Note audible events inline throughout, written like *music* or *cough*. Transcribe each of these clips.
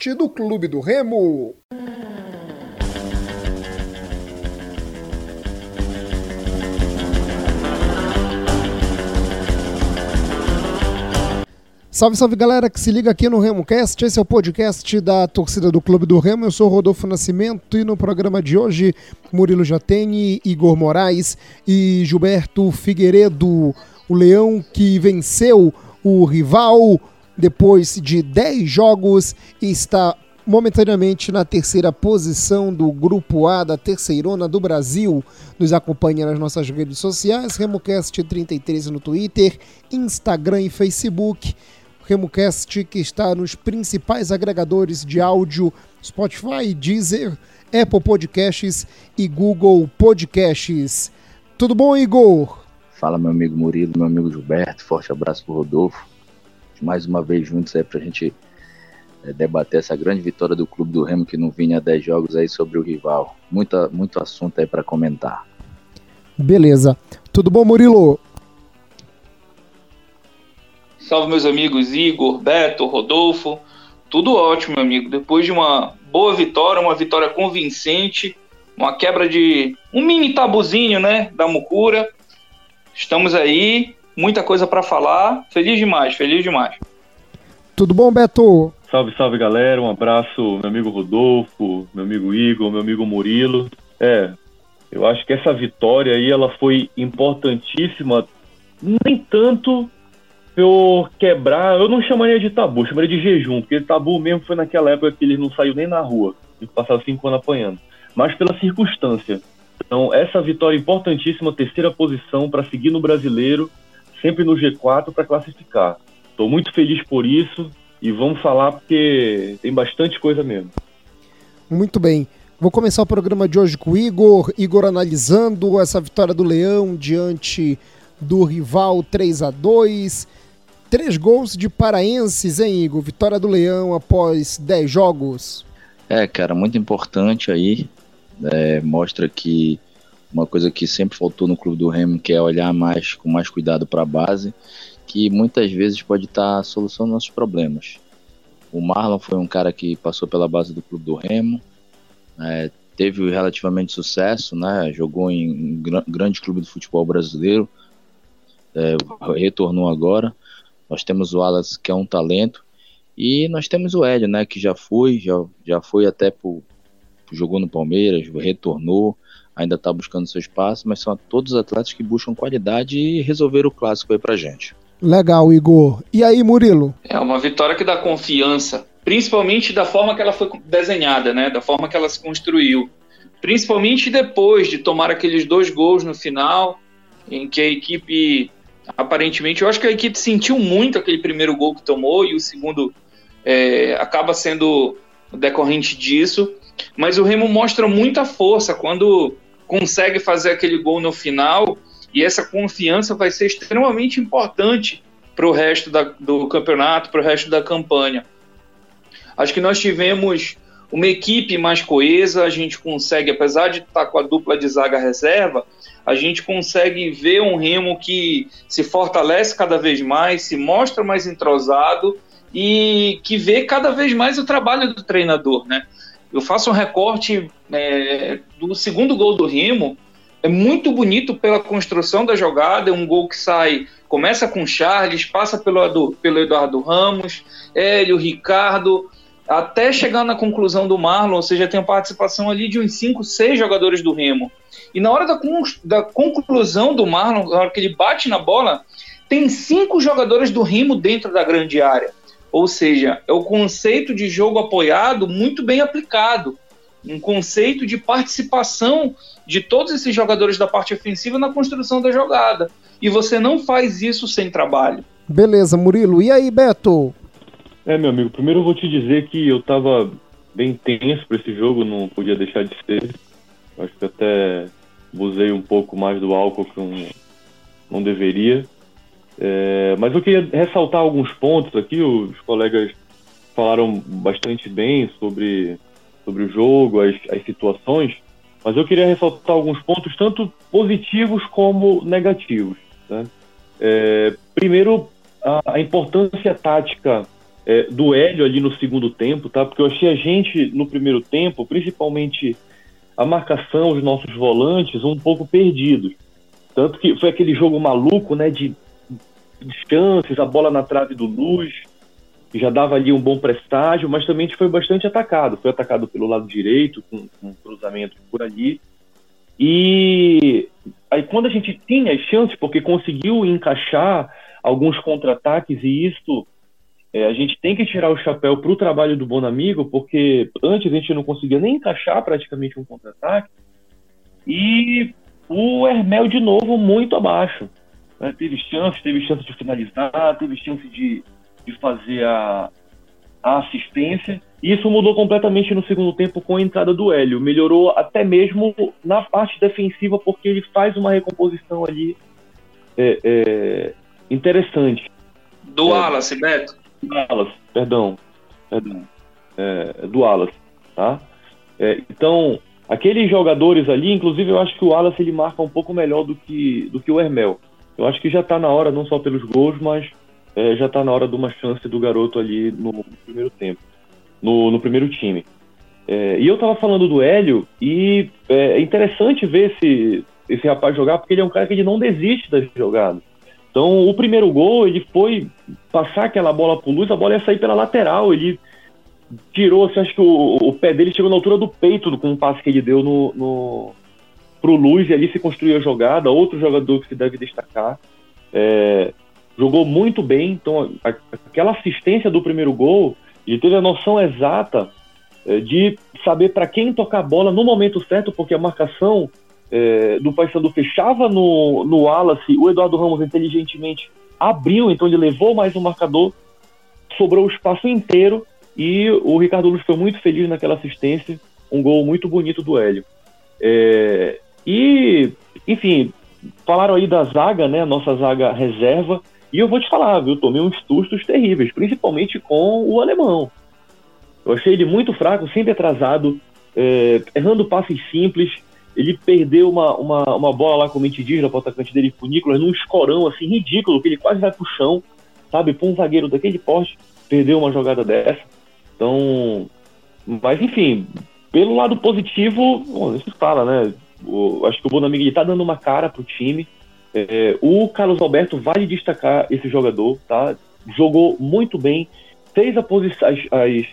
podcast do Clube do Remo. Salve, salve galera que se liga aqui no RemoCast. Esse é o podcast da torcida do Clube do Remo. Eu sou Rodolfo Nascimento e no programa de hoje, Murilo Jatene, Igor Moraes e Gilberto Figueiredo, o leão que venceu o rival depois de 10 jogos está momentaneamente na terceira posição do Grupo A da Terceirona do Brasil. Nos acompanha nas nossas redes sociais, RemoCast33 no Twitter, Instagram e Facebook. RemoCast que está nos principais agregadores de áudio Spotify, Deezer, Apple Podcasts e Google Podcasts. Tudo bom, Igor? Fala, meu amigo Murilo, meu amigo Gilberto. Forte abraço pro Rodolfo. Mais uma vez juntos aí pra gente é, debater essa grande vitória do Clube do Remo que não vinha há 10 jogos aí sobre o rival. Muita, muito assunto aí para comentar. Beleza. Tudo bom, Murilo? Salve, meus amigos Igor, Beto, Rodolfo. Tudo ótimo, meu amigo. Depois de uma boa vitória, uma vitória convincente, uma quebra de um mini tabuzinho, né, da Mucura. Estamos aí, muita coisa para falar. Feliz demais, feliz demais. Tudo bom, Beto? Salve, salve, galera. Um abraço, meu amigo Rodolfo, meu amigo Igor, meu amigo Murilo. É, eu acho que essa vitória aí ela foi importantíssima, nem tanto por quebrar, eu não chamaria de tabu, chamaria de jejum, porque tabu mesmo foi naquela época que eles não saiu nem na rua, e passaram cinco anos apanhando, mas pela circunstância. Então, essa vitória importantíssima, terceira posição para seguir no brasileiro, sempre no G4 para classificar. Estou muito feliz por isso e vamos falar porque tem bastante coisa mesmo. Muito bem. Vou começar o programa de hoje com o Igor. Igor analisando essa vitória do Leão diante do rival 3 a 2 Três gols de paraenses, hein, Igor? Vitória do Leão após 10 jogos. É, cara, muito importante aí é, mostra que uma coisa que sempre faltou no clube do Remo, que é olhar mais com mais cuidado para a base, que muitas vezes pode estar tá solucionando nossos problemas. O Marlon foi um cara que passou pela base do clube do Remo, é, teve relativamente sucesso, né? Jogou em um grande clube do futebol brasileiro, é, retornou agora. Nós temos o Wallace, que é um talento, e nós temos o Hélio, né? Que já foi, já, já foi até pro, jogou no Palmeiras, retornou, ainda está buscando seu espaço, mas são todos atletas que buscam qualidade e resolver o clássico aí pra gente. Legal, Igor. E aí, Murilo? É uma vitória que dá confiança, principalmente da forma que ela foi desenhada, né? Da forma que ela se construiu. Principalmente depois de tomar aqueles dois gols no final, em que a equipe aparentemente, eu acho que a equipe sentiu muito aquele primeiro gol que tomou e o segundo é, acaba sendo decorrente disso. Mas o Remo mostra muita força quando consegue fazer aquele gol no final, e essa confiança vai ser extremamente importante para o resto da, do campeonato, para o resto da campanha. Acho que nós tivemos uma equipe mais coesa, a gente consegue, apesar de estar com a dupla de zaga reserva, a gente consegue ver um Remo que se fortalece cada vez mais, se mostra mais entrosado e que vê cada vez mais o trabalho do treinador, né? Eu faço um recorte é, do segundo gol do Remo. É muito bonito pela construção da jogada. É um gol que sai, começa com Charles, passa pelo, pelo Eduardo Ramos, Hélio, Ricardo, até chegar na conclusão do Marlon. Ou seja, tem a participação ali de uns 5, 6 jogadores do Remo. E na hora da, da conclusão do Marlon, na hora que ele bate na bola, tem cinco jogadores do Remo dentro da grande área. Ou seja, é o conceito de jogo apoiado muito bem aplicado. Um conceito de participação de todos esses jogadores da parte ofensiva na construção da jogada. E você não faz isso sem trabalho. Beleza, Murilo. E aí, Beto? É, meu amigo, primeiro eu vou te dizer que eu tava bem tenso para esse jogo, não podia deixar de ser. Acho que até abusei um pouco mais do álcool que não, não deveria. É, mas eu queria ressaltar alguns pontos aqui, os colegas falaram bastante bem sobre, sobre o jogo, as, as situações, mas eu queria ressaltar alguns pontos, tanto positivos como negativos. Né? É, primeiro, a, a importância tática é, do Hélio ali no segundo tempo, tá? Porque eu achei a gente no primeiro tempo, principalmente a marcação, os nossos volantes, um pouco perdidos. Tanto que foi aquele jogo maluco, né? De, de chances, a bola na trave do Luz, que já dava ali um bom prestágio, mas também foi bastante atacado. Foi atacado pelo lado direito, com, com um cruzamento por ali. E aí quando a gente tinha as chances, porque conseguiu encaixar alguns contra-ataques, e isso é, a gente tem que tirar o chapéu para o trabalho do Bonamigo, porque antes a gente não conseguia nem encaixar praticamente um contra-ataque. E o Hermel, de novo, muito abaixo. Né? Teve chance, teve chance de finalizar, teve chance de, de fazer a, a assistência. E isso mudou completamente no segundo tempo com a entrada do Hélio. Melhorou até mesmo na parte defensiva, porque ele faz uma recomposição ali é, é, interessante. Do é, Wallace, Beto? Do Wallace, perdão. perdão é, do Wallace, tá? É, então, aqueles jogadores ali, inclusive eu acho que o Wallace ele marca um pouco melhor do que, do que o Hermel. Eu acho que já está na hora, não só pelos gols, mas é, já está na hora de uma chance do garoto ali no primeiro tempo, no, no primeiro time. É, e eu estava falando do Hélio, e é, é interessante ver esse, esse rapaz jogar, porque ele é um cara que ele não desiste das jogadas. Então, o primeiro gol, ele foi passar aquela bola pro Luz, a bola ia sair pela lateral, ele tirou, assim, acho que o, o pé dele chegou na altura do peito com o passe que ele deu no, no, pro Luz, e ali se construiu a jogada, outro jogador que se deve destacar. É, jogou muito bem. Então, a, aquela assistência do primeiro gol, ele teve a noção exata é, de saber para quem tocar a bola no momento certo, porque a marcação é, do Paysandu fechava no, no Wallace, o Eduardo Ramos inteligentemente abriu, então ele levou mais um marcador, sobrou o espaço inteiro e o Ricardo Luz foi muito feliz naquela assistência, um gol muito bonito do Hélio. É, e, enfim, falaram aí da zaga, né, nossa zaga reserva, e eu vou te falar, viu? Tomei uns sustos terríveis, principalmente com o alemão. Eu achei ele muito fraco, sempre atrasado, é, errando passes simples. Ele perdeu uma, uma, uma bola lá, como a gente diz, no atacante dele, pro Nicolas, num escorão assim ridículo, que ele quase vai pro chão, sabe? Pra um zagueiro daquele porte, perdeu uma jogada dessa. Então, mas enfim, pelo lado positivo, bom, isso fala, né? O, acho que o Bonamigo tá dando uma cara pro time. É, o Carlos Alberto vale destacar esse jogador, tá? Jogou muito bem, fez a posi as, as,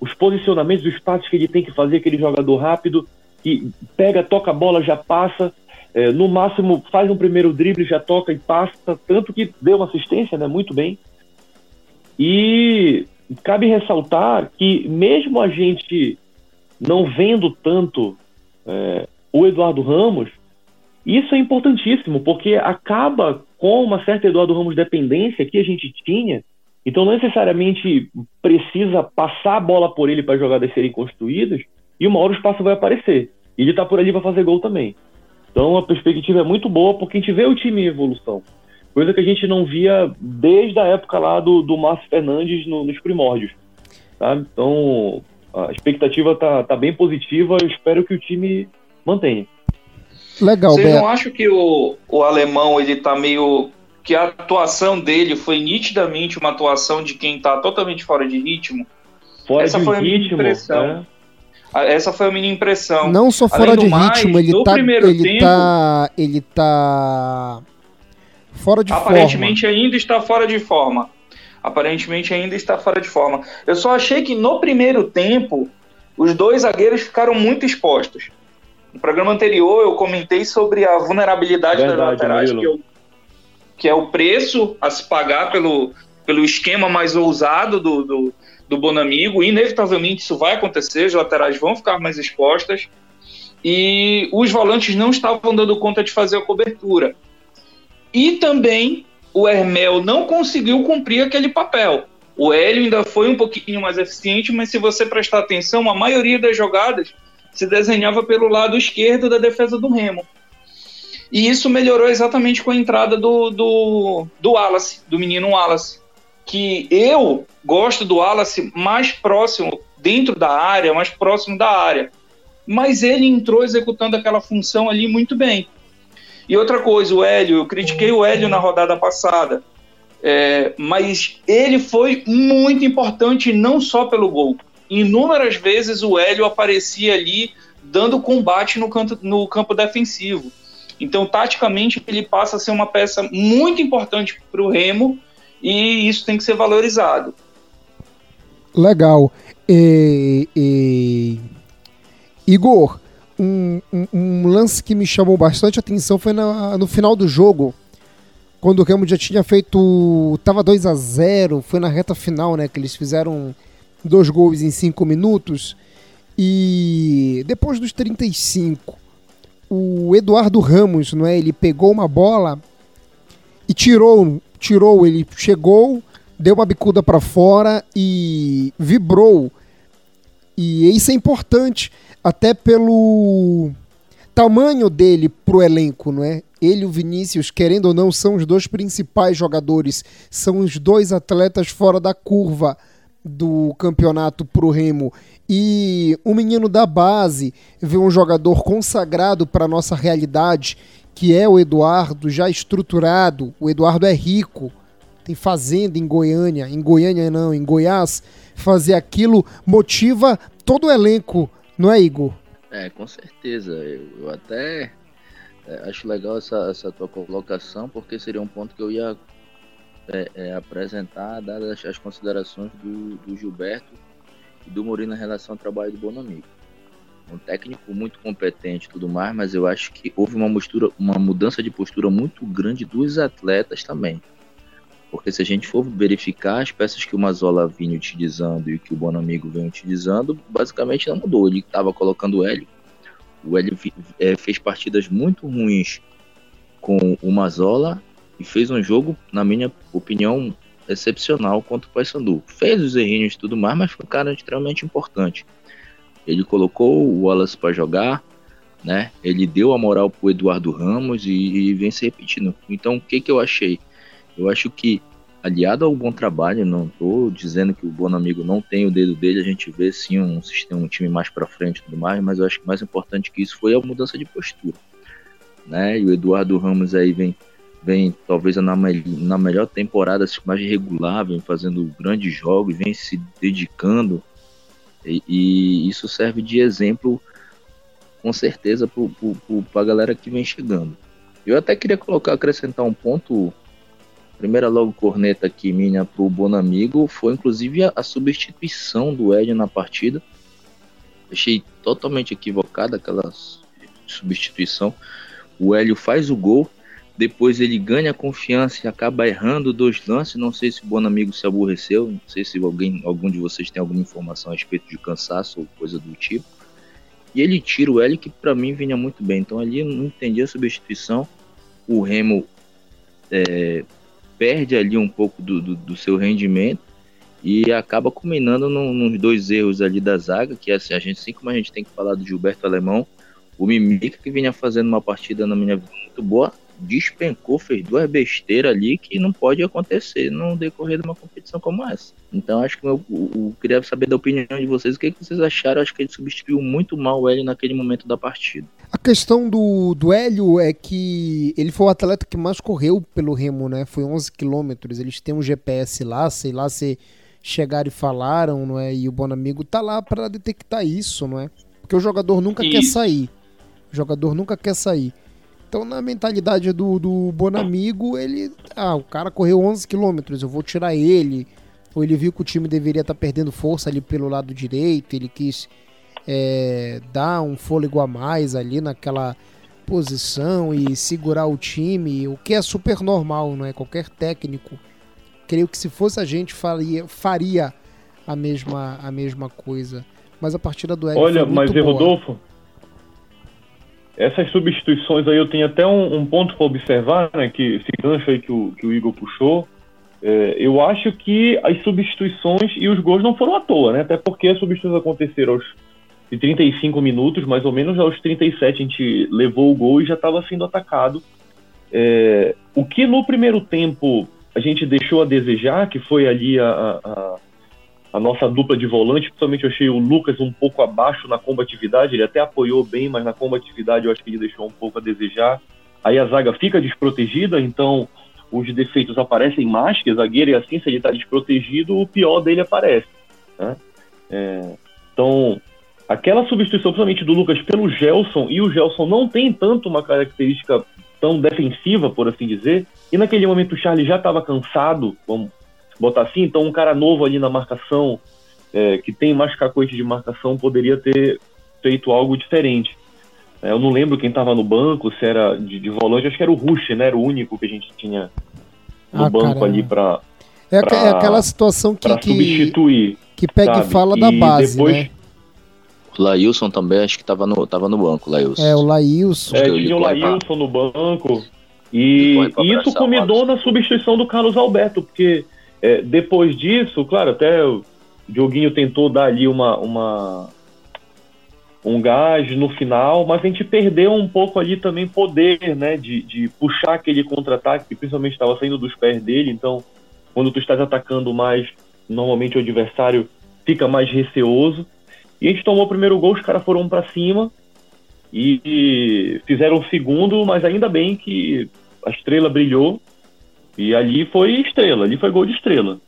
os posicionamentos, os passos que ele tem que fazer, aquele jogador rápido, que pega, toca a bola, já passa, é, no máximo faz um primeiro drible, já toca e passa, tanto que deu uma assistência, né? Muito bem. E cabe ressaltar que mesmo a gente não vendo tanto é, o Eduardo Ramos, isso é importantíssimo, porque acaba com uma certa Eduardo Ramos dependência que a gente tinha. Então, não necessariamente precisa passar a bola por ele para as jogadas serem construídas, e uma hora o espaço vai aparecer. E ele está por ali para fazer gol também. Então, a perspectiva é muito boa, porque a gente vê o time em evolução. Coisa que a gente não via desde a época lá do, do Márcio Fernandes no, nos primórdios. Tá? Então, a expectativa está tá bem positiva. Eu espero que o time mantenha. Legal, Vocês Beto. não acham que o, o alemão ele tá meio. que a atuação dele foi nitidamente uma atuação de quem tá totalmente fora de ritmo? Fora Essa de foi a minha ritmo, impressão. É. Essa foi a minha impressão. Não só fora de mais, ritmo, ele tá, ele tempo, tá. Ele tá. Fora de aparentemente forma. ainda está fora de forma. Aparentemente ainda está fora de forma. Eu só achei que no primeiro tempo os dois zagueiros ficaram muito expostos. No programa anterior eu comentei sobre a vulnerabilidade Verdade, das laterais, que, eu, que, é o preço a se pagar pelo, pelo esquema mais ousado do, do, do Bonamigo. Inevitavelmente isso vai acontecer, as laterais vão ficar mais expostas. E os volantes não estavam dando conta de fazer a cobertura. E também o Hermel não conseguiu cumprir aquele papel. O Hélio ainda foi um pouquinho mais eficiente, mas se você prestar atenção, a maioria das jogadas se desenhava pelo lado esquerdo da defesa do Remo. E isso melhorou exatamente com a entrada do, do, do Wallace, do menino Wallace. Que eu gosto do Wallace mais próximo, dentro da área, mais próximo da área. Mas ele entrou executando aquela função ali muito bem. E outra coisa, o Hélio, eu critiquei o Hélio na rodada passada. É, mas ele foi muito importante não só pelo gol. Inúmeras vezes o Hélio aparecia ali dando combate no, canto, no campo defensivo. Então, taticamente, ele passa a ser uma peça muito importante para o Remo e isso tem que ser valorizado. Legal. E, e... Igor, um, um, um, lance que me chamou bastante atenção foi na, no final do jogo, quando o Remo já tinha feito. Tava 2 a 0 foi na reta final, né? Que eles fizeram dois gols em cinco minutos. E depois dos 35, o Eduardo Ramos, não é? Ele pegou uma bola e tirou, tirou, ele chegou, deu uma bicuda para fora e vibrou. E isso é importante até pelo tamanho dele pro elenco, não é? Ele e o Vinícius, querendo ou não, são os dois principais jogadores, são os dois atletas fora da curva do campeonato pro Remo. E um menino da base vê um jogador consagrado para nossa realidade, que é o Eduardo, já estruturado. O Eduardo é rico, tem fazenda em Goiânia, em Goiânia não, em Goiás. Fazer aquilo motiva todo o elenco, não é, Igor? É, com certeza. Eu, eu até é, acho legal essa, essa tua colocação, porque seria um ponto que eu ia é, é, apresentar, dadas as considerações do, do Gilberto e do Mourinho em relação ao trabalho do Bonamigo. Um técnico muito competente e tudo mais, mas eu acho que houve uma, postura, uma mudança de postura muito grande dos atletas também. Porque se a gente for verificar as peças que o Mazola vinha utilizando e que o Bonamigo vem utilizando, basicamente não mudou. Ele estava colocando o Hélio. O Hélio é, fez partidas muito ruins com o Mazola e fez um jogo, na minha opinião, excepcional contra o Paysandu. Fez os errinhos e tudo mais, mas foi um cara extremamente importante. Ele colocou o Wallace para jogar, né? Ele deu a moral pro Eduardo Ramos e, e vem se repetindo. Então, o que que eu achei? Eu acho que, aliado ao bom trabalho, não estou dizendo que o Bonamigo não tem o dedo dele, a gente vê sim um sistema, um time mais para frente e tudo mais, mas eu acho que mais importante que isso foi a mudança de postura. Né? E o Eduardo Ramos aí vem, vem talvez na, na melhor temporada, mais regular, vem fazendo grandes jogos, vem se dedicando, e, e isso serve de exemplo com certeza para a galera que vem chegando. Eu até queria colocar, acrescentar um ponto primeira logo corneta aqui minha pro Bonamigo foi inclusive a, a substituição do Ed na partida. Achei totalmente equivocada aquela substituição. O Hélio faz o gol, depois ele ganha confiança e acaba errando dois lances. Não sei se o Bonamigo se aborreceu, não sei se alguém, algum de vocês tem alguma informação a respeito de cansaço ou coisa do tipo. E ele tira o Hélio, que para mim vinha muito bem. Então ali eu não entendi a substituição. O Remo é, perde ali um pouco do, do, do seu rendimento e acaba culminando no, nos dois erros ali da zaga, que é assim, a gente, assim como a gente tem que falar do Gilberto Alemão, o Mimica que vinha fazendo uma partida na minha vida muito boa, despencou, fez duas besteiras ali que não pode acontecer no decorrer de uma competição como essa. Então acho que eu, eu, eu queria saber da opinião de vocês, o que, que vocês acharam? Acho que ele substituiu muito mal o Hélio naquele momento da partida. A questão do, do Hélio é que ele foi o atleta que mais correu pelo Remo, né? Foi 11 quilômetros. Eles têm um GPS lá, sei lá se chegaram e falaram, não é? E o Bonamigo tá lá para detectar isso, não é? Porque o jogador nunca isso. quer sair. O jogador nunca quer sair. Então, na mentalidade do, do Bonamigo, ele. Ah, o cara correu 11 quilômetros, eu vou tirar ele. Ou ele viu que o time deveria estar tá perdendo força ali pelo lado direito, ele quis é, dar um fôlego a mais ali naquela posição e segurar o time, o que é super normal, não é? Qualquer técnico, creio que se fosse a gente faria, faria a mesma, a mesma coisa. Mas a partida do Eric Olha, mas boa. Rodolfo, essas substituições aí eu tenho até um, um ponto para observar, né? Que esse gancho aí que o, que o Igor puxou. É, eu acho que as substituições e os gols não foram à toa, né? Até porque as substituições aconteceram aos 35 minutos, mais ou menos aos 37 a gente levou o gol e já estava sendo atacado. É, o que no primeiro tempo a gente deixou a desejar, que foi ali a, a, a nossa dupla de volante, principalmente eu achei o Lucas um pouco abaixo na combatividade, ele até apoiou bem, mas na combatividade eu acho que ele deixou um pouco a desejar. Aí a zaga fica desprotegida, então os defeitos aparecem mais que zagueiro, e assim, se ele está desprotegido, o pior dele aparece. Né? É, então, aquela substituição, principalmente do Lucas pelo Gelson, e o Gelson não tem tanto uma característica tão defensiva, por assim dizer, e naquele momento o Charlie já estava cansado, vamos botar assim, então um cara novo ali na marcação, é, que tem mais cacoete de marcação, poderia ter feito algo diferente. É, eu não lembro quem estava no banco, se era de, de, volante, acho que era o Rush, né? Era o único que a gente tinha no ah, banco cara, ali para é, é, aquela situação que, que substituir. Que pega sabe? e fala da base, depois, né? O Lailson também, acho que estava no, tava no banco, Lailson. É, o Lailson. É, tinha o Lailson no banco. E, e isso combinou na substituição do Carlos Alberto, porque é, depois disso, claro, até o Dioguinho tentou dar ali uma, uma, um gás no final, mas a gente perdeu um pouco ali também poder, né, de, de puxar aquele contra-ataque, que principalmente estava saindo dos pés dele, então quando tu estás atacando mais, normalmente o adversário fica mais receoso. E a gente tomou o primeiro gol, os caras foram para cima e fizeram o segundo, mas ainda bem que a estrela brilhou e ali foi estrela, ali foi gol de estrela.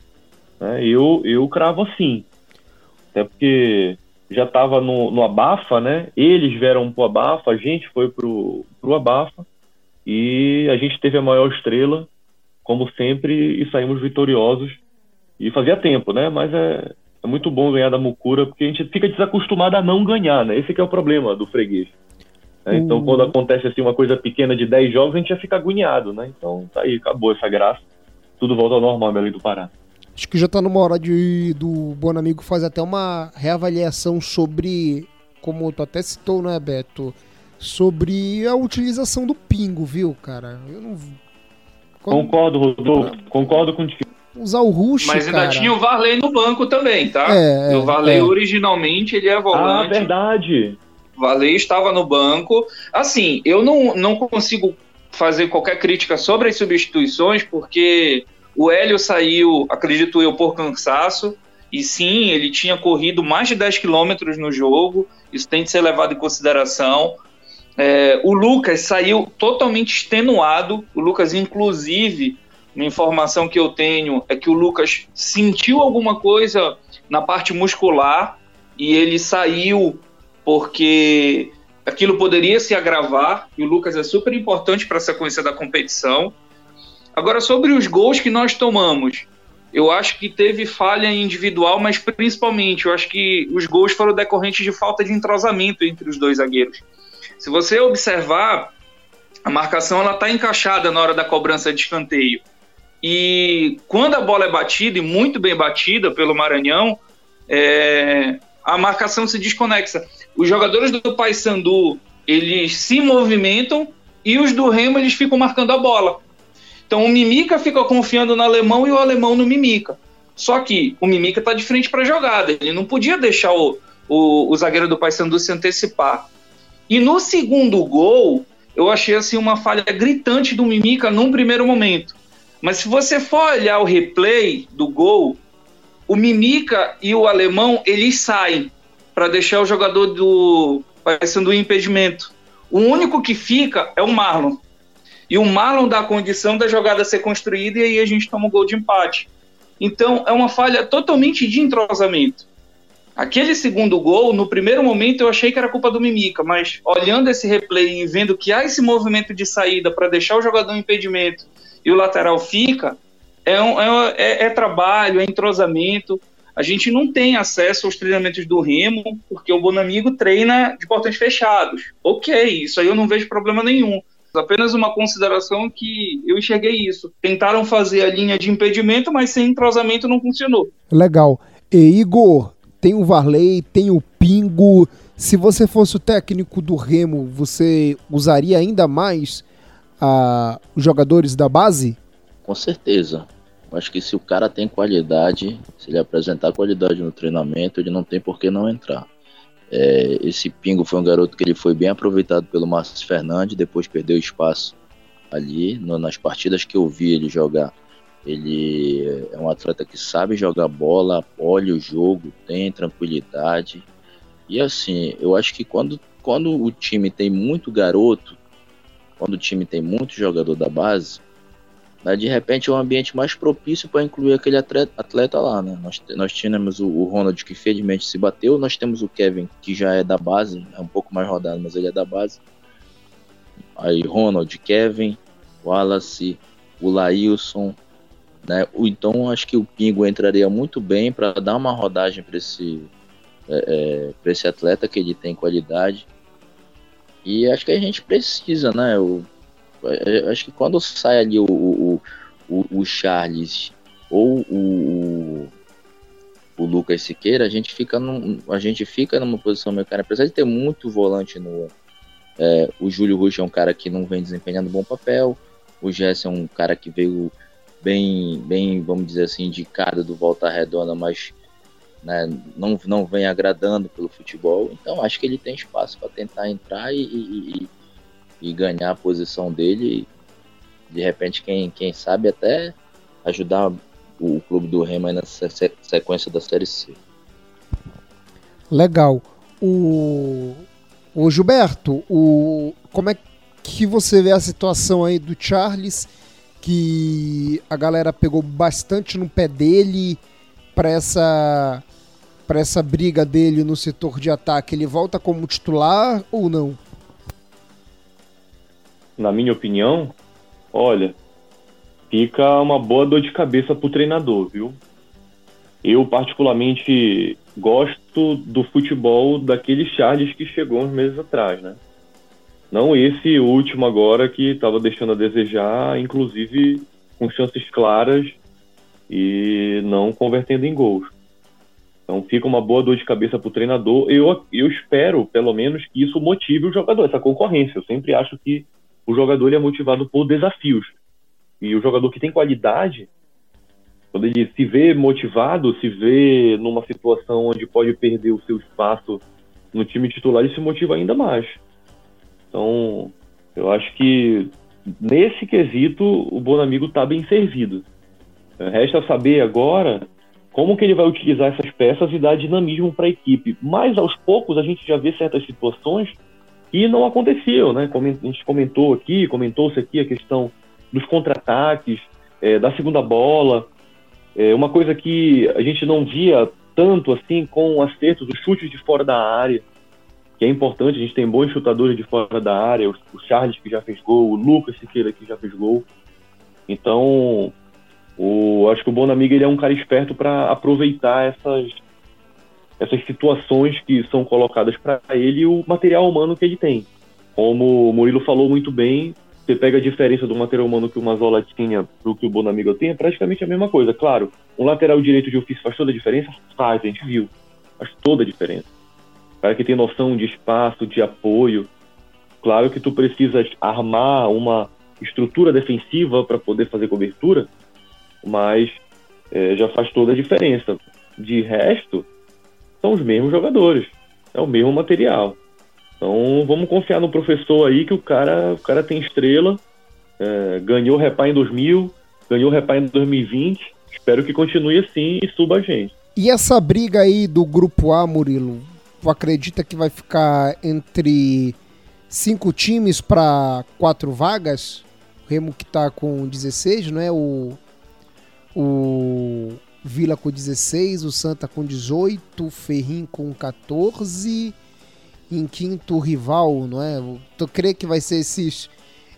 Né? Eu, eu cravo assim. Até porque já estava no, no abafa, né? Eles vieram pro abafa, a gente foi pro, pro abafa e a gente teve a maior estrela, como sempre, e saímos vitoriosos. E fazia tempo, né? Mas é, é muito bom ganhar da Mucura, porque a gente fica desacostumado a não ganhar, né? Esse é o problema do freguês. Né? Então, quando uhum. acontece assim uma coisa pequena de 10 jogos, a gente já fica agoniado, né? Então, tá aí, acabou essa graça. Tudo volta ao normal, Belém do Pará. Acho que já tá numa hora de do Bom Amigo fazer até uma reavaliação sobre, como tu até citou, né, Beto? Sobre a utilização do pingo, viu, cara? Eu não. Quando... Concordo, Rodolfo. Concordo contigo usar o Rush, Mas ainda cara. tinha o Varley no banco também, tá? É, o Varley é. originalmente ele é volante. Ah, verdade. Valei estava no banco. Assim, eu não, não consigo fazer qualquer crítica sobre as substituições, porque o Hélio saiu, acredito eu, por cansaço. E sim, ele tinha corrido mais de 10 quilômetros no jogo, isso tem de ser levado em consideração. É, o Lucas saiu totalmente extenuado. O Lucas, inclusive, uma informação que eu tenho é que o Lucas sentiu alguma coisa na parte muscular e ele saiu porque aquilo poderia se agravar e o Lucas é super importante para a sequência da competição. Agora, sobre os gols que nós tomamos, eu acho que teve falha individual, mas principalmente eu acho que os gols foram decorrentes de falta de entrosamento entre os dois zagueiros. Se você observar, a marcação ela está encaixada na hora da cobrança de escanteio. E quando a bola é batida, e muito bem batida pelo Maranhão, é, a marcação se desconexa. Os jogadores do Paysandu, eles se movimentam e os do Remo, eles ficam marcando a bola. Então o Mimica fica confiando no alemão e o alemão no Mimica. Só que o Mimica está de frente para a jogada, ele não podia deixar o, o, o zagueiro do Paysandu se antecipar. E no segundo gol, eu achei assim uma falha gritante do Mimica num primeiro momento. Mas se você for olhar o replay do gol, o Mimica e o alemão eles saem para deixar o jogador do parecendo um impedimento. O único que fica é o Marlon. E o Marlon dá a condição da jogada ser construída e aí a gente toma um gol de empate. Então é uma falha totalmente de entrosamento. Aquele segundo gol, no primeiro momento eu achei que era culpa do Mimica, mas olhando esse replay e vendo que há esse movimento de saída para deixar o jogador em impedimento e o lateral fica, é, um, é, é, é trabalho, é entrosamento. A gente não tem acesso aos treinamentos do Remo, porque o Bonamigo treina de portões fechados. Ok, isso aí eu não vejo problema nenhum. Apenas uma consideração que eu enxerguei isso. Tentaram fazer a linha de impedimento, mas sem entrosamento não funcionou. Legal. E Igor, tem o Varley, tem o Pingo. Se você fosse o técnico do Remo, você usaria ainda mais ah, os jogadores da base? Com certeza. Acho que se o cara tem qualidade, se ele apresentar qualidade no treinamento, ele não tem por que não entrar. É, esse Pingo foi um garoto que ele foi bem aproveitado pelo Márcio Fernandes, depois perdeu espaço ali no, nas partidas que eu vi ele jogar. Ele é um atleta que sabe jogar bola, olha o jogo, tem tranquilidade. E assim, eu acho que quando, quando o time tem muito garoto, quando o time tem muito jogador da base, de repente é um ambiente mais propício para incluir aquele atleta, lá, né? Nós, nós tínhamos o, o, Ronald que felizmente se bateu, nós temos o Kevin que já é da base, é um pouco mais rodado, mas ele é da base. Aí Ronald, Kevin, Wallace, o Lailson, né? Então acho que o Pingo entraria muito bem para dar uma rodagem para esse, é, é, esse atleta que ele tem qualidade. E acho que a gente precisa, né? Eu, eu acho que quando sai ali o, o, o, o Charles ou o, o, Lucas Siqueira, a gente fica num, a gente fica numa posição meio cara, apesar de ter muito volante no é, o Júlio Rush é um cara que não vem desempenhando bom papel, o Jess é um cara que veio bem, bem, vamos dizer assim, indicado do Volta Redonda, mas né, não, não vem agradando pelo futebol. Então acho que ele tem espaço para tentar entrar e, e, e, ganhar a posição dele. De repente, quem, quem sabe até ajudar o clube do Remo nessa sequência da Série C. Legal. O, o Gilberto, o, como é que você vê a situação aí do Charles? Que a galera pegou bastante no pé dele para essa para essa briga dele no setor de ataque, ele volta como titular ou não? Na minha opinião, olha, fica uma boa dor de cabeça pro treinador, viu? Eu particularmente gosto do futebol daquele Charles que chegou uns meses atrás, né? Não esse último agora que estava deixando a desejar, inclusive com chances claras e não convertendo em gols. Então fica uma boa dor de cabeça para o treinador. Eu, eu espero, pelo menos, que isso motive o jogador, essa concorrência. Eu sempre acho que o jogador é motivado por desafios. E o jogador que tem qualidade, quando ele se vê motivado, se vê numa situação onde pode perder o seu espaço no time titular, ele se motiva ainda mais. Então, eu acho que nesse quesito o Bonamigo está bem servido. Resta saber agora como que ele vai utilizar essas peças e dar dinamismo para a equipe. Mas aos poucos a gente já vê certas situações que não aconteciam, né? Como a gente comentou aqui, comentou-se aqui a questão dos contra-ataques, é, da segunda bola. É, uma coisa que a gente não via tanto assim com o acerto dos chutes de fora da área, que é importante. A gente tem bons chutadores de fora da área, o Charles que já fez gol, o Lucas Siqueira que já fez gol. Então, o, acho que o Bonamiga ele é um cara esperto para aproveitar essas, essas situações que são colocadas para ele e o material humano que ele tem. Como o Murilo falou muito bem, você pega a diferença do material humano que o Mazola tinha para o que o Bonamiga tem, é praticamente a mesma coisa. Claro, um lateral direito de ofício faz toda a diferença? Faz, a gente viu. Faz toda a diferença. Cara que tem noção de espaço, de apoio. Claro que tu precisas armar uma estrutura defensiva para poder fazer cobertura, mas é, já faz toda a diferença. De resto, são os mesmos jogadores, é o mesmo material. Então vamos confiar no professor aí que o cara, o cara tem estrela, é, ganhou Repá em 2000, ganhou Repá em 2020. Espero que continue assim e suba a gente. E essa briga aí do grupo A, Murilo, tu acredita que vai ficar entre cinco times para quatro vagas? O Remo que está com 16, não é? O o Vila com 16, o Santa com 18, o Ferrim com 14, em quinto o rival, não é? Tu crê que vai ser esses,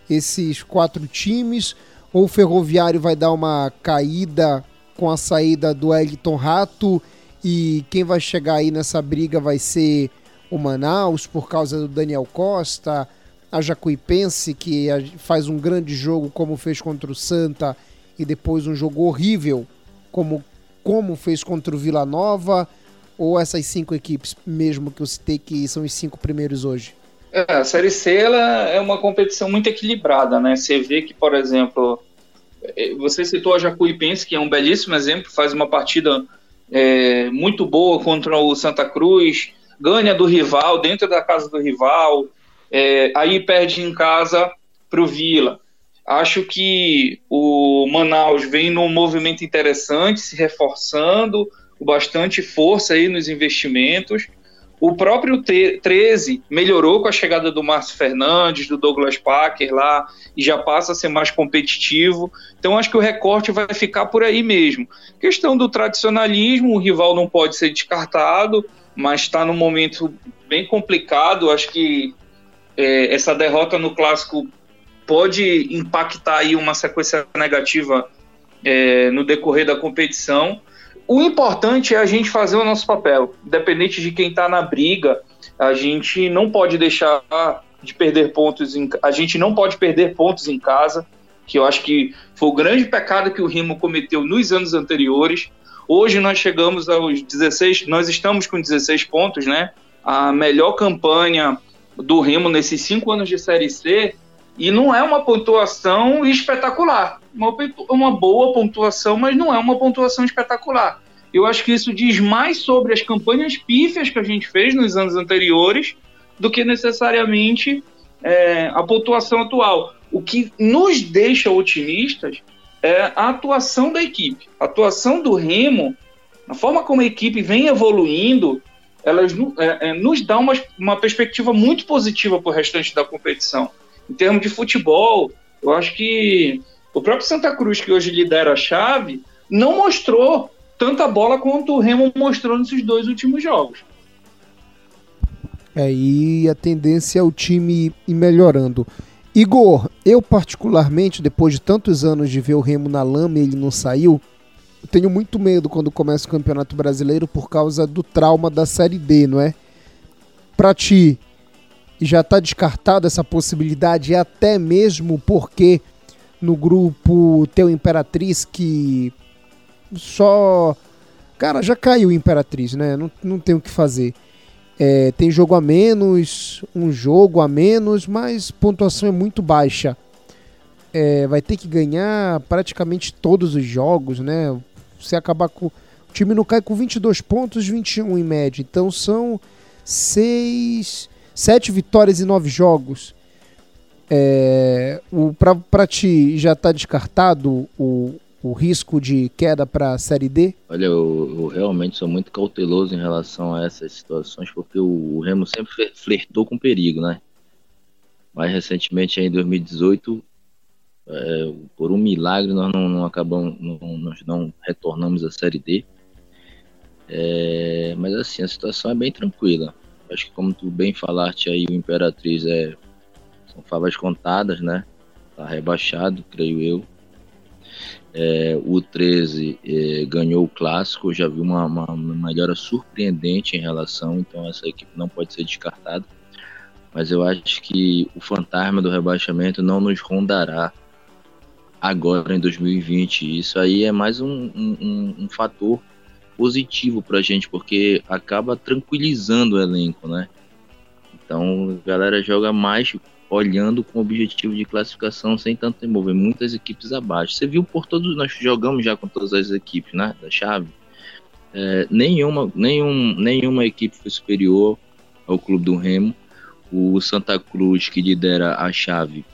esses quatro times ou o Ferroviário vai dar uma caída com a saída do Elton Rato e quem vai chegar aí nessa briga vai ser o Manaus por causa do Daniel Costa, a Jacuipense que faz um grande jogo como fez contra o Santa e depois um jogo horrível, como, como fez contra o Vila Nova, ou essas cinco equipes mesmo que eu citei que são os cinco primeiros hoje? É, a Série C ela é uma competição muito equilibrada, né? Você vê que, por exemplo, é, você citou a Jacuipense, que é um belíssimo exemplo, faz uma partida é, muito boa contra o Santa Cruz, ganha do rival, dentro da casa do rival, é, aí perde em casa para o Vila. Acho que o Manaus vem num movimento interessante, se reforçando, com bastante força aí nos investimentos. O próprio 13 melhorou com a chegada do Márcio Fernandes, do Douglas Packer lá, e já passa a ser mais competitivo. Então acho que o recorte vai ficar por aí mesmo. Questão do tradicionalismo, o rival não pode ser descartado, mas está num momento bem complicado. Acho que é, essa derrota no clássico pode impactar aí uma sequência negativa é, no decorrer da competição. O importante é a gente fazer o nosso papel, independente de quem está na briga. A gente não pode deixar de perder pontos, em, a gente não pode perder pontos em casa, que eu acho que foi o grande pecado que o Rimo cometeu nos anos anteriores. Hoje nós chegamos aos 16, nós estamos com 16 pontos, né? A melhor campanha do Remo nesses cinco anos de Série C e não é uma pontuação espetacular. Uma, uma boa pontuação, mas não é uma pontuação espetacular. Eu acho que isso diz mais sobre as campanhas pífias que a gente fez nos anos anteriores do que necessariamente é, a pontuação atual. O que nos deixa otimistas é a atuação da equipe. A atuação do Remo, a forma como a equipe vem evoluindo, elas é, é, nos dá uma, uma perspectiva muito positiva para o restante da competição em termos de futebol, eu acho que o próprio Santa Cruz, que hoje lidera a chave, não mostrou tanta bola quanto o Remo mostrou nesses dois últimos jogos. É, e a tendência é o time ir melhorando. Igor, eu particularmente, depois de tantos anos de ver o Remo na lama e ele não saiu, tenho muito medo quando começa o Campeonato Brasileiro por causa do trauma da Série D, não é? Pra ti, e já está descartada essa possibilidade, até mesmo porque no grupo tem o Imperatriz que só. Cara, já caiu Imperatriz, né? Não, não tem o que fazer. É, tem jogo a menos, um jogo a menos, mas pontuação é muito baixa. É, vai ter que ganhar praticamente todos os jogos, né? Se acabar com. O time não cai com 22 pontos, 21 em média. Então são seis Sete vitórias em nove jogos. É, o, pra ti já tá descartado o, o risco de queda para a Série D? Olha, eu, eu, realmente sou muito cauteloso em relação a essas situações, porque o, o Remo sempre flertou com perigo, né? Mais recentemente, em 2018, é, por um milagre, nós não, não acabamos, não, nós não retornamos à Série D. É, mas assim, a situação é bem tranquila. Acho que como tu bem falaste aí, o Imperatriz é são favas contadas, né? Tá rebaixado, creio eu. É, o 13 é, ganhou o clássico, já vi uma, uma, uma, melhora surpreendente em relação, então essa equipe não pode ser descartada. Mas eu acho que o fantasma do rebaixamento não nos rondará agora em 2020. Isso aí é mais um, um, um fator positivo para a gente, porque acaba tranquilizando o elenco, né? Então a galera joga mais olhando com o objetivo de classificação sem tanto envolver muitas equipes abaixo. Você viu por todos, nós jogamos já com todas as equipes, né? Da chave. É, nenhuma, nenhum, nenhuma equipe foi superior ao clube do Remo. O Santa Cruz, que lidera a chave,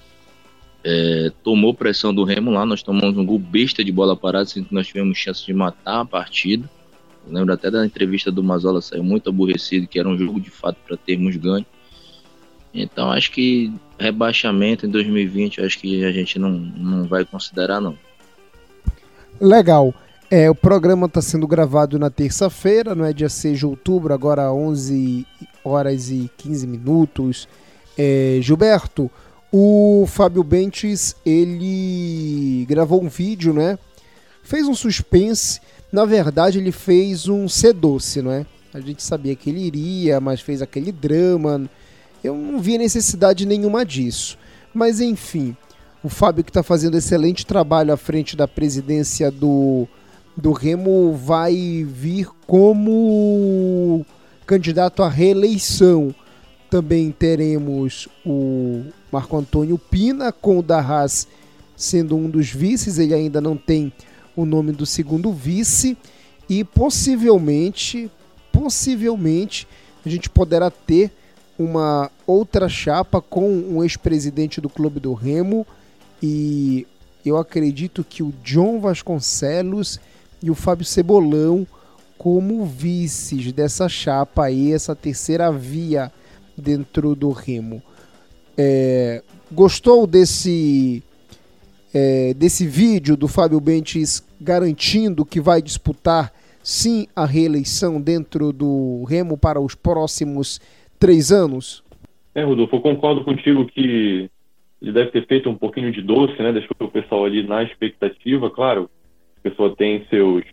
é, tomou pressão do Remo lá. Nós tomamos um gol besta de bola parada, sendo que nós tivemos chance de matar a partida. Lembro até da entrevista do Mazola, saiu muito aborrecido, que era um jogo de fato para termos ganho. Então acho que rebaixamento em 2020, acho que a gente não, não vai considerar não. Legal. É, o programa está sendo gravado na terça-feira, não é dia 6 de outubro, agora 11 horas e 15 minutos. É, Gilberto, o Fábio Bentes, ele gravou um vídeo, né? Fez um suspense na verdade, ele fez um C doce, não é? A gente sabia que ele iria, mas fez aquele drama. Eu não via necessidade nenhuma disso. Mas enfim, o Fábio que está fazendo excelente trabalho à frente da presidência do, do Remo vai vir como candidato à reeleição. Também teremos o Marco Antônio Pina com o Darras sendo um dos vices, ele ainda não tem o nome do segundo vice e possivelmente, possivelmente a gente poderá ter uma outra chapa com um ex-presidente do Clube do Remo e eu acredito que o John Vasconcelos e o Fábio Cebolão como vices dessa chapa aí, essa terceira via dentro do Remo. É, gostou desse é, desse vídeo do Fábio Bentes garantindo que vai disputar sim a reeleição dentro do Remo para os próximos três anos? É, Rodolfo, eu concordo contigo que ele deve ter feito um pouquinho de doce, né? Deixou o pessoal ali na expectativa, claro. A pessoa tem seus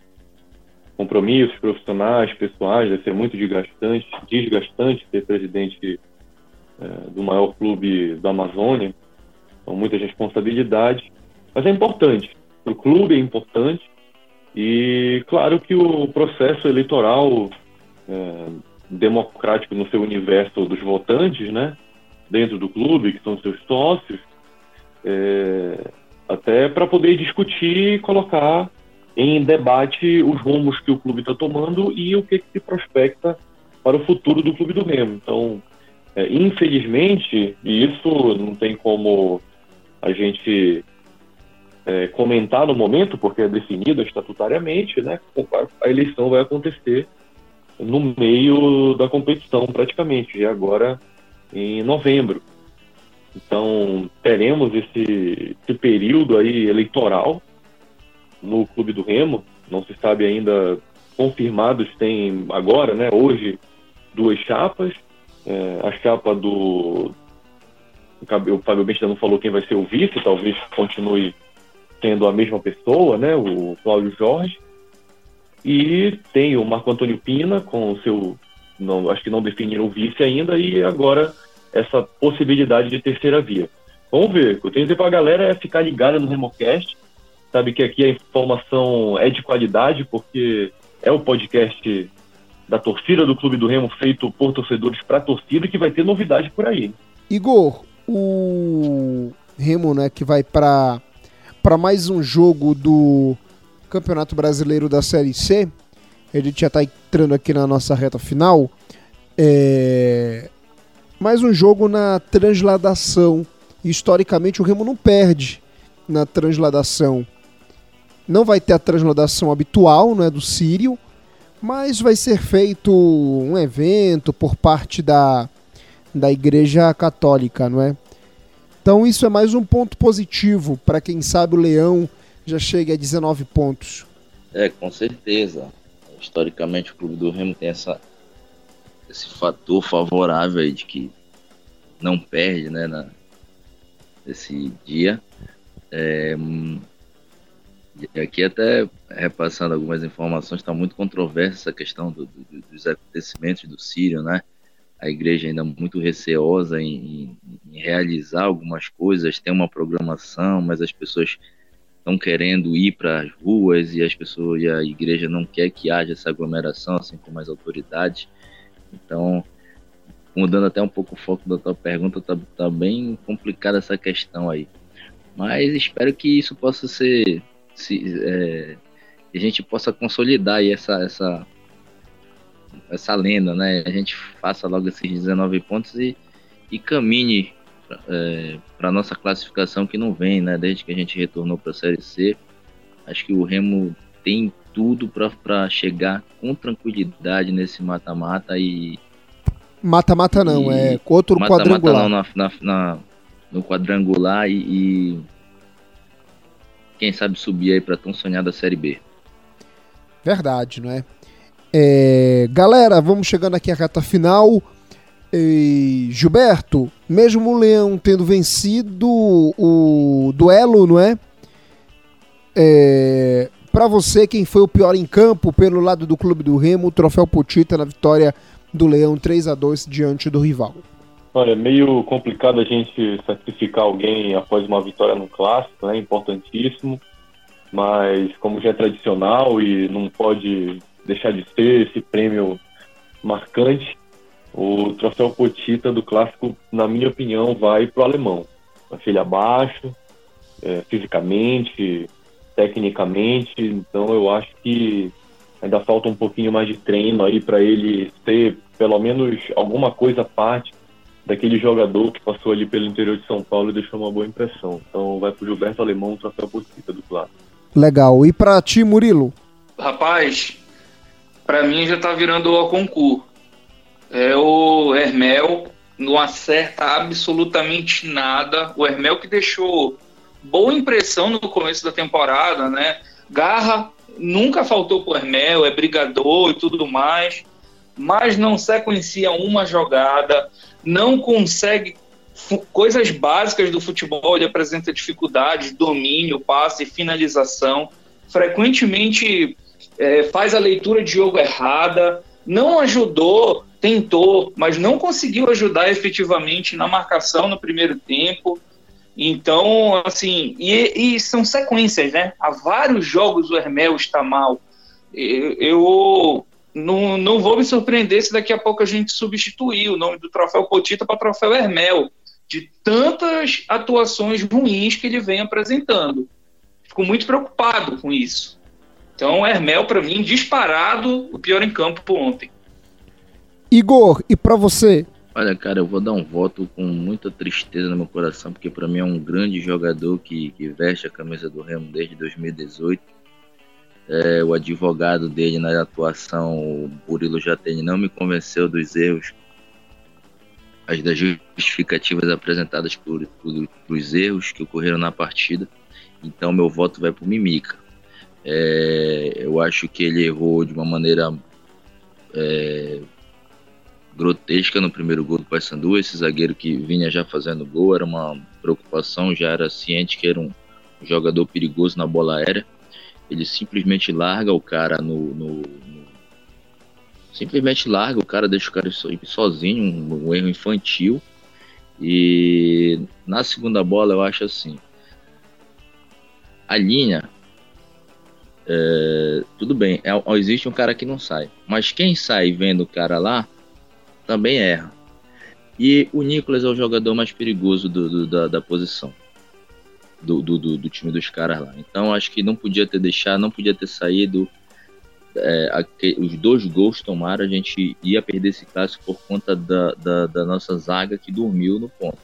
compromissos profissionais, pessoais, deve ser muito desgastante, desgastante ser presidente é, do maior clube da Amazônia, são muitas responsabilidades, mas é importante. O clube é importante e claro que o processo eleitoral é, democrático no seu universo dos votantes, né, dentro do clube, que são seus sócios, é, até para poder discutir e colocar em debate os rumos que o clube está tomando e o que, que, se prospecta para o futuro do clube do Remo. Então, é, infelizmente, e isso não tem como a gente é, comentar no momento, porque é definido estatutariamente, né, a eleição vai acontecer no meio da competição, praticamente, e agora em novembro. Então, teremos esse, esse período aí eleitoral no Clube do Remo, não se sabe ainda confirmados, tem agora, né, hoje, duas chapas, é, a chapa do o Fábio Bento não falou quem vai ser o vice, talvez continue sendo a mesma pessoa, né, o Cláudio Jorge, e tem o Marco Antônio Pina com o seu, não, acho que não definiram o vice ainda, e agora essa possibilidade de terceira via. Vamos ver, o que eu tenho que dizer para a galera é ficar ligada no Remocast, sabe que aqui a informação é de qualidade, porque é o podcast da torcida do Clube do Remo, feito por torcedores para torcida, que vai ter novidade por aí. Igor, o Remo, né, que vai para para mais um jogo do Campeonato Brasileiro da Série C. A gente já está entrando aqui na nossa reta final. É... Mais um jogo na transladação. Historicamente, o Remo não perde na transladação. Não vai ter a transladação habitual, não é do Sírio, mas vai ser feito um evento por parte da, da Igreja Católica, não é? Então isso é mais um ponto positivo para quem sabe o Leão já chega a 19 pontos. É, com certeza. Historicamente o Clube do Remo tem essa, esse fator favorável de que não perde, né, na, nesse dia. É, e aqui até repassando algumas informações, está muito controversa essa questão do, do, dos acontecimentos do Sírio, né? A igreja ainda muito receosa em, em, realizar algumas coisas, tem uma programação, mas as pessoas estão querendo ir para as ruas e as pessoas e a igreja não quer que haja essa aglomeração, assim como as autoridades. Então, mudando até um pouco o foco da tua pergunta, tá, tá bem complicada essa questão aí. Mas espero que isso possa ser se, é, a gente possa consolidar essa, essa, essa lenda, né? A gente faça logo esses 19 pontos e, e caminhe é, para nossa classificação que não vem, né? Desde que a gente retornou para a Série C, acho que o Remo tem tudo para chegar com tranquilidade nesse mata-mata e mata-mata não, é outro mata -mata quadrangular. Não, na, na, no quadrangular e, e quem sabe subir aí para tão sonhada Série B. Verdade, não é? É? Galera, vamos chegando aqui à reta final. E, Gilberto, mesmo o Leão tendo vencido o duelo, não é? é para você, quem foi o pior em campo pelo lado do Clube do Remo, o troféu Potita na vitória do Leão 3 a 2 diante do rival. Olha, é meio complicado a gente sacrificar alguém após uma vitória no clássico, é né? importantíssimo, mas como já é tradicional e não pode deixar de ser esse prêmio marcante, o troféu Potita do clássico, na minha opinião, vai para o alemão. Achei ele abaixo, é, fisicamente, tecnicamente, então eu acho que ainda falta um pouquinho mais de treino aí para ele ser pelo menos alguma coisa à parte daquele jogador que passou ali pelo interior de São Paulo e deixou uma boa impressão. Então vai pro Gilberto Alemão o troféu Potita do clássico. Legal. E para ti, Murilo? Rapaz, para mim já tá virando o concurso. É o Hermel, não acerta absolutamente nada. O Hermel que deixou boa impressão no começo da temporada, né? Garra nunca faltou pro Hermel, é brigador e tudo mais, mas não sequencia uma jogada, não consegue coisas básicas do futebol, ele apresenta dificuldades, domínio, passe, finalização, frequentemente é, faz a leitura de jogo errada, não ajudou, tentou, mas não conseguiu ajudar efetivamente na marcação no primeiro tempo. Então, assim, e, e são sequências, né? Há vários jogos o Hermel está mal. Eu, eu não, não vou me surpreender se daqui a pouco a gente substituir o nome do troféu Potita para troféu Hermel, de tantas atuações ruins que ele vem apresentando. Fico muito preocupado com isso. Então, Hermel, para mim, disparado o pior em campo por ontem. Igor, e para você? Olha, cara, eu vou dar um voto com muita tristeza no meu coração, porque para mim é um grande jogador que, que veste a camisa do Remo desde 2018. É, o advogado dele na atuação, o Burilo Jatene, não me convenceu dos erros, as das justificativas apresentadas por, por, por os erros que ocorreram na partida. Então, meu voto vai para o Mimica. É, eu acho que ele errou de uma maneira é, grotesca no primeiro gol do Paysandu. Esse zagueiro que vinha já fazendo gol era uma preocupação, já era ciente que era um jogador perigoso na bola aérea. Ele simplesmente larga o cara no, no, no simplesmente larga o cara, deixa o cara sozinho, um, um erro infantil. E na segunda bola eu acho assim, a linha é, tudo bem, é, existe um cara que não sai, mas quem sai vendo o cara lá também erra. E o Nicolas é o jogador mais perigoso do, do, da, da, posição do, do, time dos caras lá. Então acho que não podia ter deixado, não podia ter saído. É, os dois gols tomaram, a gente ia perder esse clássico por conta da, da, da, nossa zaga que dormiu no ponto.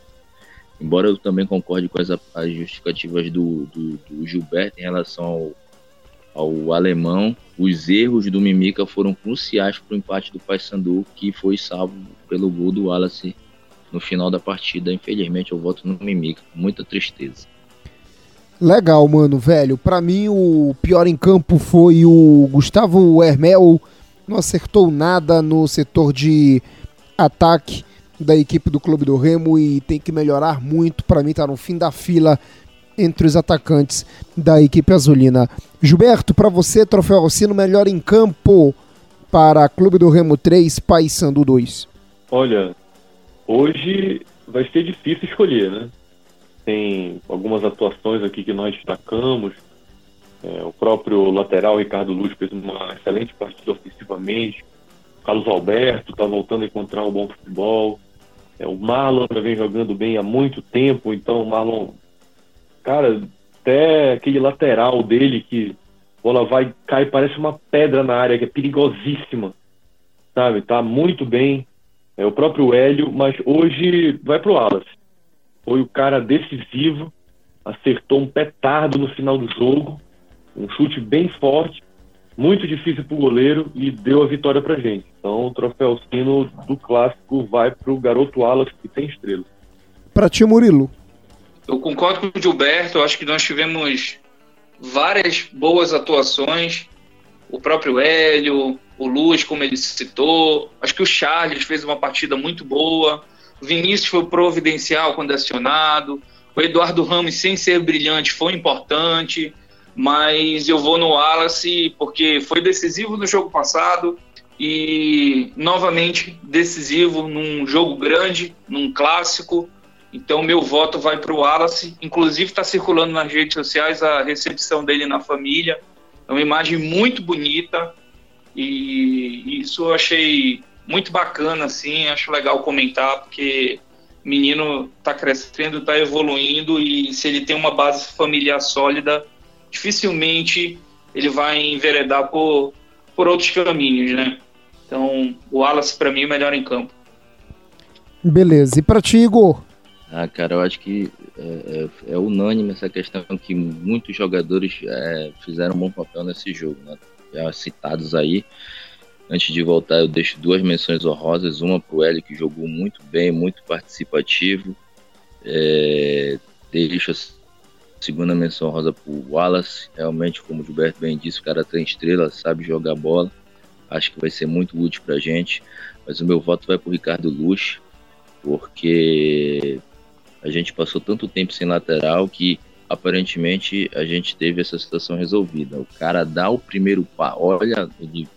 Embora eu também concorde com as, as justificativas do, do, do Gilberto em relação ao, alemão, os erros do Mimica foram cruciais para o empate do Paysandu, que foi salvo pelo gol do Wallace no final da partida. Infelizmente, eu voto no Mimica. Muita tristeza. Legal, mano, velho. Para mim, o pior em campo foi o Gustavo Hermel. Não acertou nada no setor de ataque da equipe do Clube do Remo e tem que melhorar muito. Para mim, tá no fim da fila entre os atacantes da equipe azulina. Gilberto, para você, troféu Alcino, melhor em campo para Clube do Remo 3, Paysandu 2. Olha, hoje vai ser difícil escolher, né? Tem algumas atuações aqui que nós destacamos. É, o próprio lateral Ricardo Luz fez uma excelente partida ofensivamente. Carlos Alberto está voltando a encontrar um bom futebol. É, o Marlon já vem jogando bem há muito tempo, então o Marlon Cara, até aquele lateral dele que a bola vai, cai, parece uma pedra na área, que é perigosíssima. Sabe? Tá muito bem. É o próprio Hélio, mas hoje vai pro Alas. Foi o cara decisivo, acertou um petardo no final do jogo, um chute bem forte, muito difícil pro goleiro e deu a vitória pra gente. Então o troféu sino do clássico vai pro garoto Alas que tem estrela. Pra ti, Murilo. Eu concordo com o Gilberto, acho que nós tivemos várias boas atuações. O próprio Hélio, o Luz, como ele citou. Acho que o Charles fez uma partida muito boa. O Vinícius foi providencial quando acionado. O Eduardo Ramos, sem ser brilhante, foi importante. Mas eu vou no Wallace porque foi decisivo no jogo passado e novamente decisivo num jogo grande, num clássico. Então, meu voto vai para o Wallace. Inclusive, está circulando nas redes sociais a recepção dele na família. É uma imagem muito bonita. E isso eu achei muito bacana, assim. Acho legal comentar, porque o menino está crescendo, está evoluindo. E se ele tem uma base familiar sólida, dificilmente ele vai enveredar por, por outros caminhos, né? Então, o Wallace, para mim, é melhor em campo. Beleza. E para ti, Igor? Ah, cara, eu acho que é, é, é unânime essa questão que muitos jogadores é, fizeram um bom papel nesse jogo, né? Já citados aí. Antes de voltar, eu deixo duas menções honrosas. Uma para o Hélio, que jogou muito bem, muito participativo. É, deixo a segunda menção honrosa para o Wallace. Realmente, como o Gilberto bem disse, o cara tem estrela, sabe jogar bola. Acho que vai ser muito útil para gente. Mas o meu voto vai para o Ricardo Luz, porque a gente passou tanto tempo sem lateral que aparentemente a gente teve essa situação resolvida. O cara dá o primeiro passo, olha, ele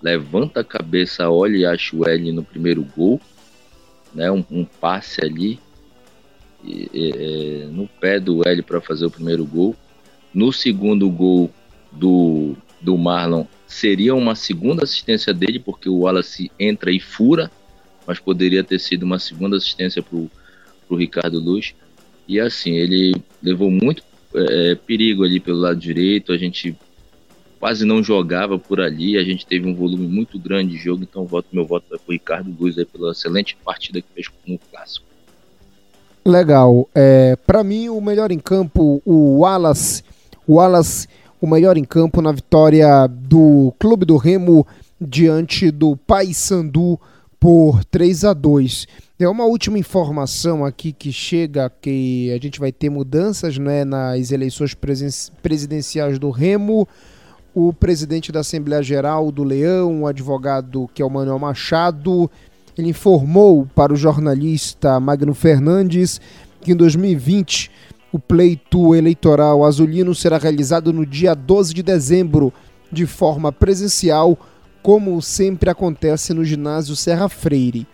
levanta a cabeça, olha e acha o L no primeiro gol, né? Um, um passe ali e, e, é, no pé do L para fazer o primeiro gol. No segundo gol do, do Marlon seria uma segunda assistência dele, porque o Wallace entra e fura, mas poderia ter sido uma segunda assistência para o Ricardo Luz. E assim, ele levou muito é, perigo ali pelo lado direito, a gente quase não jogava por ali, a gente teve um volume muito grande de jogo, então voto, meu voto vai para o Ricardo Luz aí pela excelente partida que fez no Clássico. Legal. É, para mim, o melhor em campo, o Wallace. O Wallace, o melhor em campo na vitória do Clube do Remo diante do Paysandu por 3 a 2. É uma última informação aqui que chega que a gente vai ter mudanças né, nas eleições presidenciais do Remo. O presidente da Assembleia Geral do Leão, o advogado que é o Manuel Machado, ele informou para o jornalista Magno Fernandes que em 2020 o pleito eleitoral azulino será realizado no dia 12 de dezembro, de forma presencial, como sempre acontece no ginásio Serra Freire.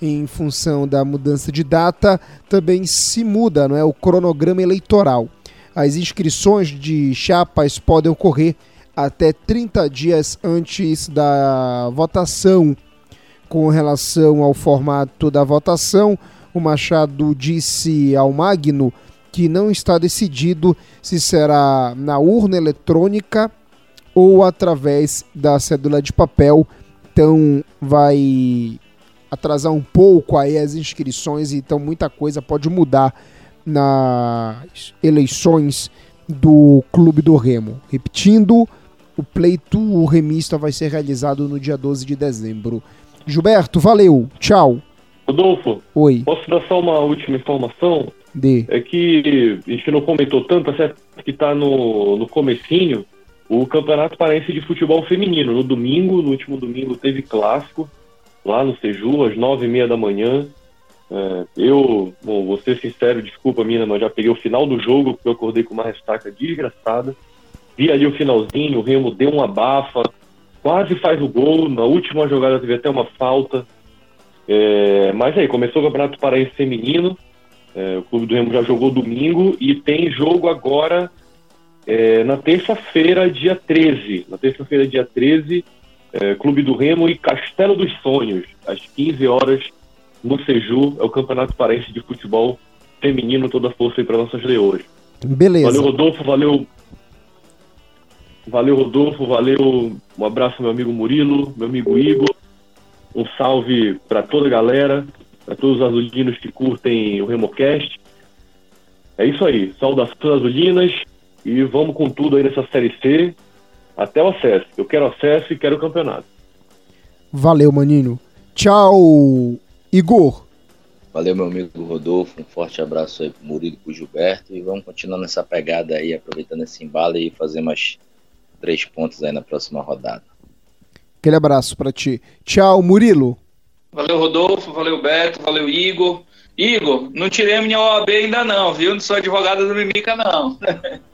Em função da mudança de data, também se muda não é, o cronograma eleitoral. As inscrições de chapas podem ocorrer até 30 dias antes da votação com relação ao formato da votação, o Machado disse ao Magno que não está decidido se será na urna eletrônica ou através da cédula de papel. Então vai atrasar um pouco aí as inscrições, então muita coisa pode mudar nas eleições do Clube do Remo. Repetindo, o pleito o remista vai ser realizado no dia 12 de dezembro. Gilberto, valeu. Tchau. Rodolfo. Oi. Posso dar só uma última informação? De. É que a gente não comentou tanto, certo? Que tá no, no comecinho o Campeonato Paraense de Futebol Feminino. No domingo, no último domingo, teve clássico lá no Seju, às nove e meia da manhã. É, eu, bom, vou ser sincero, desculpa, mina, mas já peguei o final do jogo, porque eu acordei com uma ressaca desgraçada. Vi ali o finalzinho, o Remo deu uma bafa, quase faz o gol, na última jogada teve até uma falta. É, mas aí, começou o Campeonato Paraense Feminino, é, o Clube do Remo já jogou domingo e tem jogo agora é, na terça-feira, dia 13. Na terça-feira, dia 13, é, Clube do Remo e Castelo dos Sonhos, às 15 horas, no Seju, é o Campeonato Paraense de Futebol Feminino, toda a força aí para nossas leões. Beleza. Valeu, Rodolfo, valeu Valeu, Rodolfo. Valeu. Um abraço, meu amigo Murilo, meu amigo Igor. Um salve para toda a galera, para todos os azulinos que curtem o Remocast. É isso aí. Saudações azulinas e vamos com tudo aí nessa Série C até o acesso. Eu quero acesso e quero o campeonato. Valeu, maninho. Tchau, Igor. Valeu, meu amigo Rodolfo. Um forte abraço aí pro Murilo e pro Gilberto. E vamos continuar nessa pegada aí, aproveitando esse embalo e fazer mais três pontos aí na próxima rodada. Aquele abraço para ti. Tchau, Murilo. Valeu, Rodolfo. Valeu, Beto. Valeu, Igor. Igor, não tirei minha OAB ainda não, viu? Não sou advogado do Mimica, não.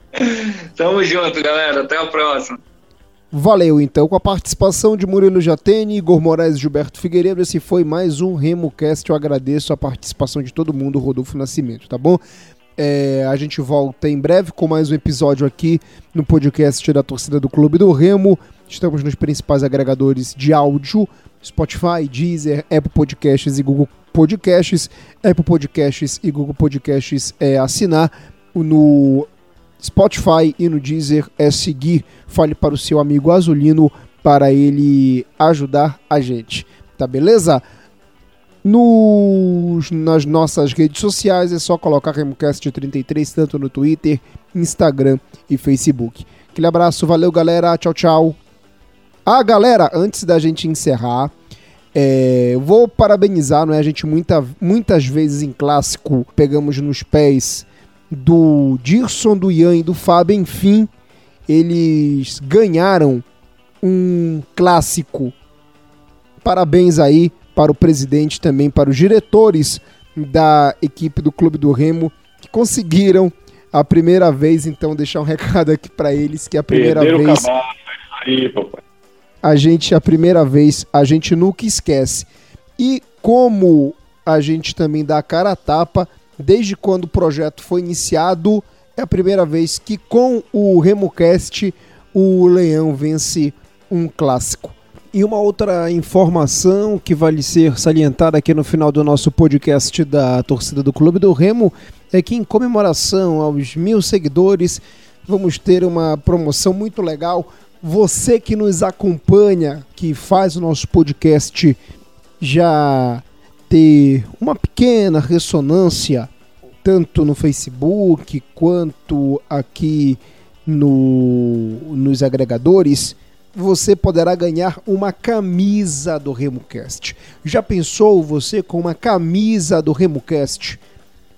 *laughs* Tamo junto, galera. Até a próxima. Valeu, então, com a participação de Murilo Jatene, Igor Moraes e Gilberto Figueiredo, esse foi mais um RemoCast. Eu agradeço a participação de todo mundo, Rodolfo Nascimento, tá bom? É, a gente volta em breve com mais um episódio aqui no podcast da torcida do Clube do Remo. Estamos nos principais agregadores de áudio: Spotify, Deezer, Apple Podcasts e Google Podcasts. Apple Podcasts e Google Podcasts é assinar. No Spotify e no Deezer é seguir. Fale para o seu amigo Azulino para ele ajudar a gente. Tá beleza? Nos, nas nossas redes sociais é só colocar RemoCast33, tanto no Twitter, Instagram e Facebook. Aquele abraço, valeu galera, tchau, tchau. Ah, galera, antes da gente encerrar, é, vou parabenizar, não é? A gente muita, muitas vezes em clássico pegamos nos pés do Dirson, do Ian e do Fábio, enfim, eles ganharam um clássico. Parabéns aí para o presidente também, para os diretores da equipe do Clube do Remo que conseguiram a primeira vez, então deixar um *laughs* recado aqui para eles que a primeira Perderam vez aí, a gente a primeira vez a gente nunca esquece. E como a gente também dá a cara a tapa, desde quando o projeto foi iniciado, é a primeira vez que com o RemoCast o Leão vence um clássico. E uma outra informação que vale ser salientada aqui no final do nosso podcast da torcida do Clube do Remo é que, em comemoração aos mil seguidores, vamos ter uma promoção muito legal. Você que nos acompanha, que faz o nosso podcast já ter uma pequena ressonância, tanto no Facebook quanto aqui no, nos agregadores você poderá ganhar uma camisa do RemoCast. Já pensou você com uma camisa do RemoCast?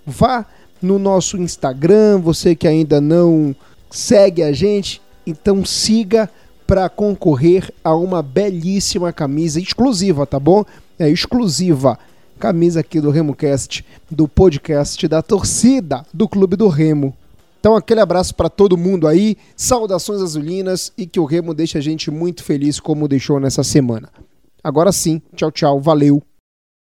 Vá no nosso Instagram, você que ainda não segue a gente, então siga para concorrer a uma belíssima camisa exclusiva, tá bom? É exclusiva. Camisa aqui do RemoCast, do podcast da torcida do Clube do Remo. Então, aquele abraço para todo mundo aí, saudações azulinas e que o Remo deixe a gente muito feliz como deixou nessa semana. Agora sim, tchau, tchau, valeu.